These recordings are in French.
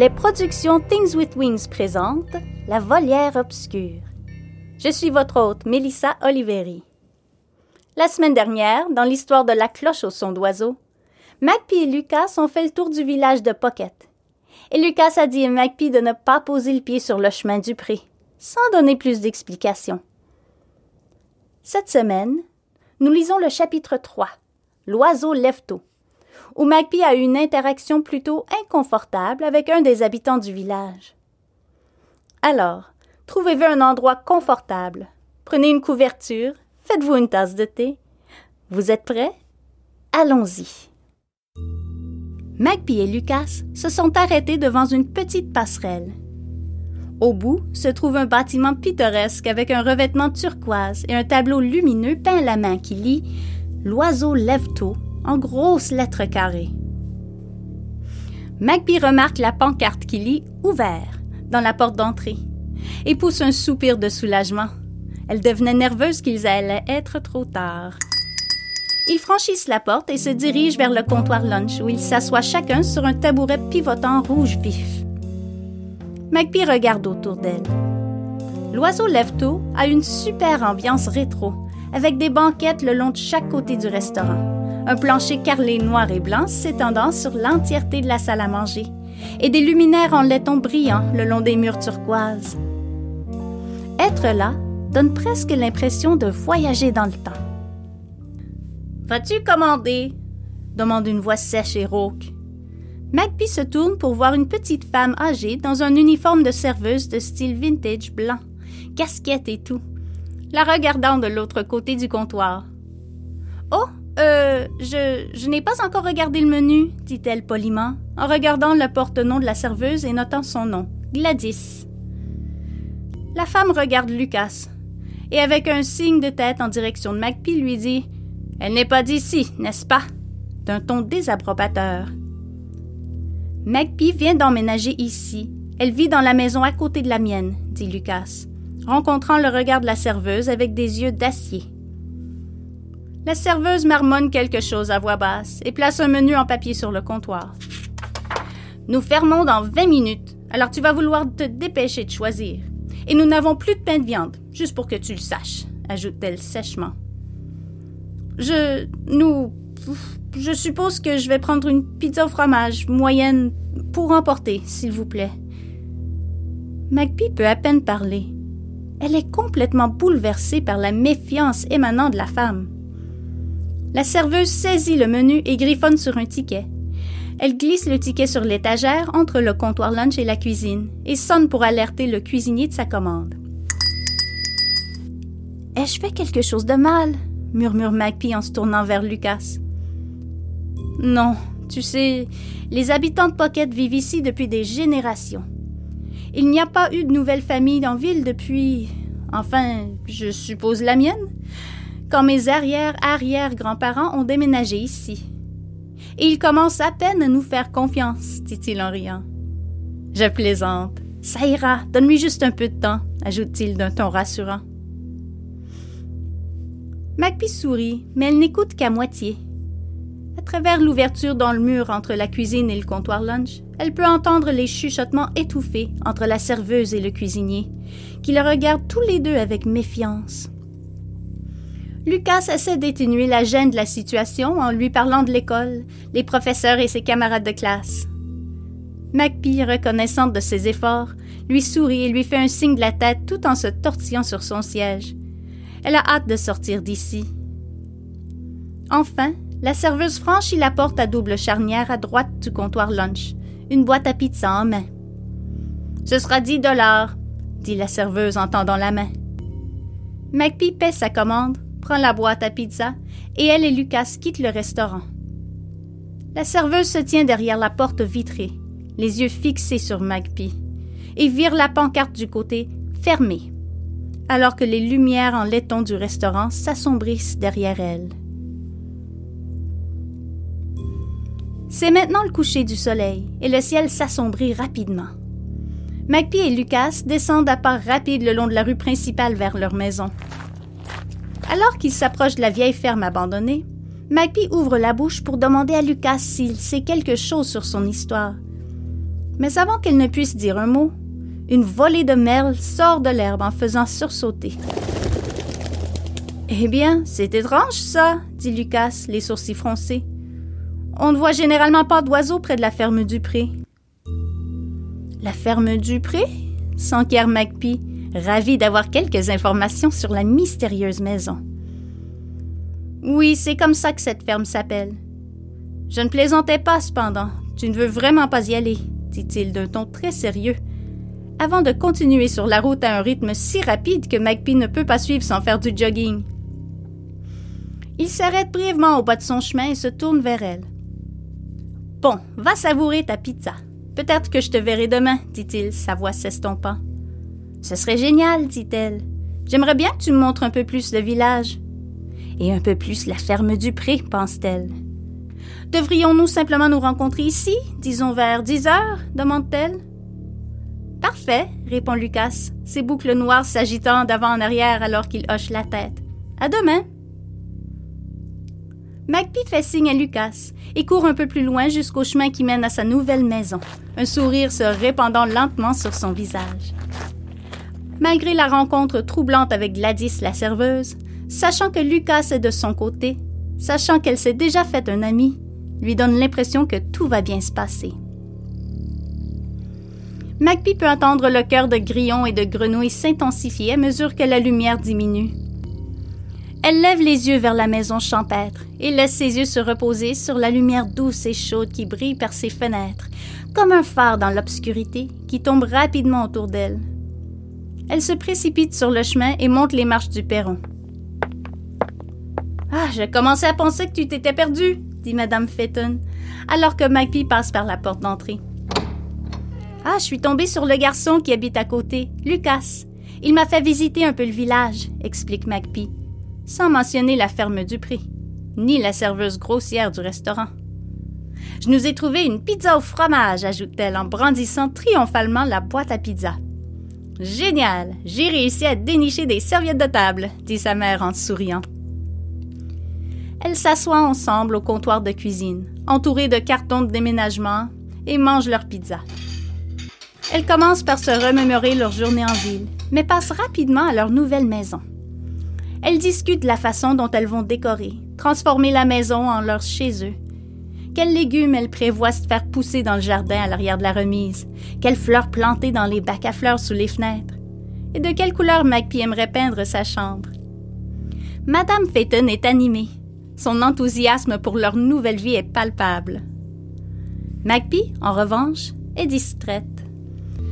Les productions Things with Wings présentent La volière obscure. Je suis votre hôte, Melissa Oliveri. La semaine dernière, dans l'histoire de la cloche au son d'oiseau, Magpie et Lucas ont fait le tour du village de Pocket. Et Lucas a dit à Magpie de ne pas poser le pied sur le chemin du pré, sans donner plus d'explications. Cette semaine, nous lisons le chapitre 3, L'oiseau lève-tôt, où Magpie a eu une interaction plutôt inconfortable avec un des habitants du village. Alors, trouvez-vous un endroit confortable, prenez une couverture, faites-vous une tasse de thé. Vous êtes prêts? Allons-y. Magpie et Lucas se sont arrêtés devant une petite passerelle. Au bout se trouve un bâtiment pittoresque avec un revêtement turquoise et un tableau lumineux peint à la main qui lit L'oiseau lève-tôt en grosses lettres carrées. Magpie remarque la pancarte qui lit Ouvert dans la porte d'entrée et pousse un soupir de soulagement. Elle devenait nerveuse qu'ils allaient être trop tard. Ils franchissent la porte et se dirigent vers le comptoir lunch où ils s'assoient chacun sur un tabouret pivotant rouge vif. Magpie regarde autour d'elle. L'oiseau lève-tôt a une super ambiance rétro, avec des banquettes le long de chaque côté du restaurant, un plancher carrelé noir et blanc s'étendant sur l'entièreté de la salle à manger, et des luminaires en laiton brillants le long des murs turquoises. Être là donne presque l'impression de voyager dans le temps. Vas-tu commander? demande une voix sèche et rauque. Magpie se tourne pour voir une petite femme âgée dans un uniforme de serveuse de style vintage blanc, casquette et tout, la regardant de l'autre côté du comptoir. Oh, euh, je, je n'ai pas encore regardé le menu, dit-elle poliment, en regardant le porte-nom de la serveuse et notant son nom, Gladys. La femme regarde Lucas, et avec un signe de tête en direction de Magpie lui dit Elle n'est pas d'ici, n'est-ce pas d'un ton désapprobateur. Magpie vient d'emménager ici. Elle vit dans la maison à côté de la mienne, dit Lucas, rencontrant le regard de la serveuse avec des yeux d'acier. La serveuse marmonne quelque chose à voix basse et place un menu en papier sur le comptoir. Nous fermons dans vingt minutes, alors tu vas vouloir te dépêcher de choisir. Et nous n'avons plus de pain de viande, juste pour que tu le saches, ajoute-t-elle sèchement. Je. Nous je suppose que je vais prendre une pizza au fromage, moyenne, pour emporter, s'il vous plaît. Magpie peut à peine parler. Elle est complètement bouleversée par la méfiance émanant de la femme. La serveuse saisit le menu et griffonne sur un ticket. Elle glisse le ticket sur l'étagère entre le comptoir lunch et la cuisine et sonne pour alerter le cuisinier de sa commande. Ai-je fait quelque chose de mal? murmure Magpie en se tournant vers Lucas. Non, tu sais, les habitants de Pocket vivent ici depuis des générations. Il n'y a pas eu de nouvelle famille en ville depuis. Enfin, je suppose la mienne, quand mes arrière-arrière-grands-parents ont déménagé ici. Et ils commencent à peine à nous faire confiance, dit-il en riant. Je plaisante. Ça ira, donne-lui juste un peu de temps, ajoute-t-il d'un ton rassurant. Magpie sourit, mais elle n'écoute qu'à moitié. À travers l'ouverture dans le mur entre la cuisine et le comptoir lunch, elle peut entendre les chuchotements étouffés entre la serveuse et le cuisinier, qui le regardent tous les deux avec méfiance. Lucas essaie d'éténuer la gêne de la situation en lui parlant de l'école, les professeurs et ses camarades de classe. Magpie, reconnaissante de ses efforts, lui sourit et lui fait un signe de la tête tout en se tortillant sur son siège. Elle a hâte de sortir d'ici. Enfin, la serveuse franchit la porte à double charnière à droite du comptoir lunch, une boîte à pizza en main. Ce sera dix dollars, dit la serveuse en tendant la main. Magpie paie sa commande, prend la boîte à pizza et elle et Lucas quittent le restaurant. La serveuse se tient derrière la porte vitrée, les yeux fixés sur Magpie, et vire la pancarte du côté fermé, alors que les lumières en laiton du restaurant s'assombrissent derrière elle. C'est maintenant le coucher du soleil et le ciel s'assombrit rapidement. Magpie et Lucas descendent à pas rapide le long de la rue principale vers leur maison. Alors qu'ils s'approchent de la vieille ferme abandonnée, Magpie ouvre la bouche pour demander à Lucas s'il sait quelque chose sur son histoire. Mais avant qu'elle ne puisse dire un mot, une volée de merles sort de l'herbe en faisant sursauter. Eh bien, c'est étrange, ça, dit Lucas, les sourcils froncés. On ne voit généralement pas d'oiseaux près de la ferme du pré. La ferme du pré s'enquiert Magpie, ravi d'avoir quelques informations sur la mystérieuse maison. Oui, c'est comme ça que cette ferme s'appelle. Je ne plaisantais pas, cependant. Tu ne veux vraiment pas y aller, dit-il d'un ton très sérieux, avant de continuer sur la route à un rythme si rapide que Magpie ne peut pas suivre sans faire du jogging. Il s'arrête brièvement au bas de son chemin et se tourne vers elle. Bon, va savourer ta pizza. Peut-être que je te verrai demain, dit-il, sa voix s'estompant. Ce serait génial, dit-elle. J'aimerais bien que tu me montres un peu plus le village. Et un peu plus la ferme du pré, pense-t-elle. Devrions-nous simplement nous rencontrer ici, disons vers dix heures demande-t-elle. Parfait, répond Lucas, ses boucles noires s'agitant d'avant en arrière alors qu'il hoche la tête. À demain. Magpie fait signe à Lucas et court un peu plus loin jusqu'au chemin qui mène à sa nouvelle maison, un sourire se répandant lentement sur son visage. Malgré la rencontre troublante avec Gladys la serveuse, sachant que Lucas est de son côté, sachant qu'elle s'est déjà fait un ami, lui donne l'impression que tout va bien se passer. Magpie peut entendre le cœur de grillons et de grenouilles s'intensifier à mesure que la lumière diminue. Elle lève les yeux vers la maison champêtre et laisse ses yeux se reposer sur la lumière douce et chaude qui brille par ses fenêtres, comme un phare dans l'obscurité qui tombe rapidement autour d'elle. Elle se précipite sur le chemin et monte les marches du perron. Ah, je commençais à penser que tu t'étais perdue, dit Madame Fetton, alors que Magpie passe par la porte d'entrée. Ah, je suis tombée sur le garçon qui habite à côté, Lucas. Il m'a fait visiter un peu le village, explique Magpie sans mentionner la ferme du prix, ni la serveuse grossière du restaurant. Je nous ai trouvé une pizza au fromage, ajoute-t-elle en brandissant triomphalement la boîte à pizza. Génial! J'ai réussi à dénicher des serviettes de table, dit sa mère en souriant. Elles s'assoient ensemble au comptoir de cuisine, entourées de cartons de déménagement, et mangent leur pizza. Elles commencent par se remémorer leur journée en ville, mais passent rapidement à leur nouvelle maison. Elles discutent de la façon dont elles vont décorer, transformer la maison en leur chez eux. Quels légumes elles prévoient de faire pousser dans le jardin à l'arrière de la remise, quelles fleurs planter dans les bacs à fleurs sous les fenêtres, et de quelle couleur Magpie aimerait peindre sa chambre. Madame Phaeton est animée. Son enthousiasme pour leur nouvelle vie est palpable. Magpie, en revanche, est distraite.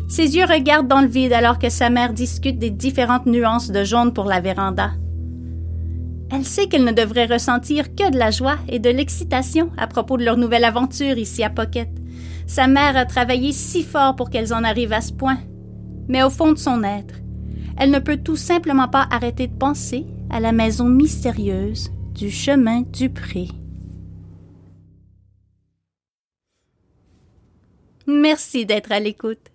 Ses yeux regardent dans le vide alors que sa mère discute des différentes nuances de jaune pour la véranda. Elle sait qu'elle ne devrait ressentir que de la joie et de l'excitation à propos de leur nouvelle aventure ici à Pocket. Sa mère a travaillé si fort pour qu'elles en arrivent à ce point. Mais au fond de son être, elle ne peut tout simplement pas arrêter de penser à la maison mystérieuse du chemin du pré. Merci d'être à l'écoute.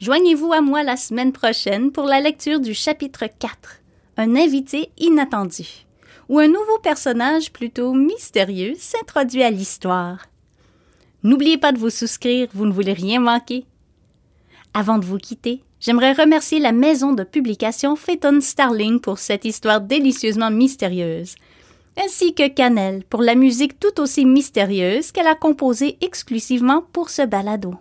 Joignez-vous à moi la semaine prochaine pour la lecture du chapitre 4, Un invité inattendu où un nouveau personnage plutôt mystérieux s'introduit à l'histoire. N'oubliez pas de vous souscrire, vous ne voulez rien manquer. Avant de vous quitter, j'aimerais remercier la maison de publication Phaeton Starling pour cette histoire délicieusement mystérieuse, ainsi que Cannelle pour la musique tout aussi mystérieuse qu'elle a composée exclusivement pour ce balado.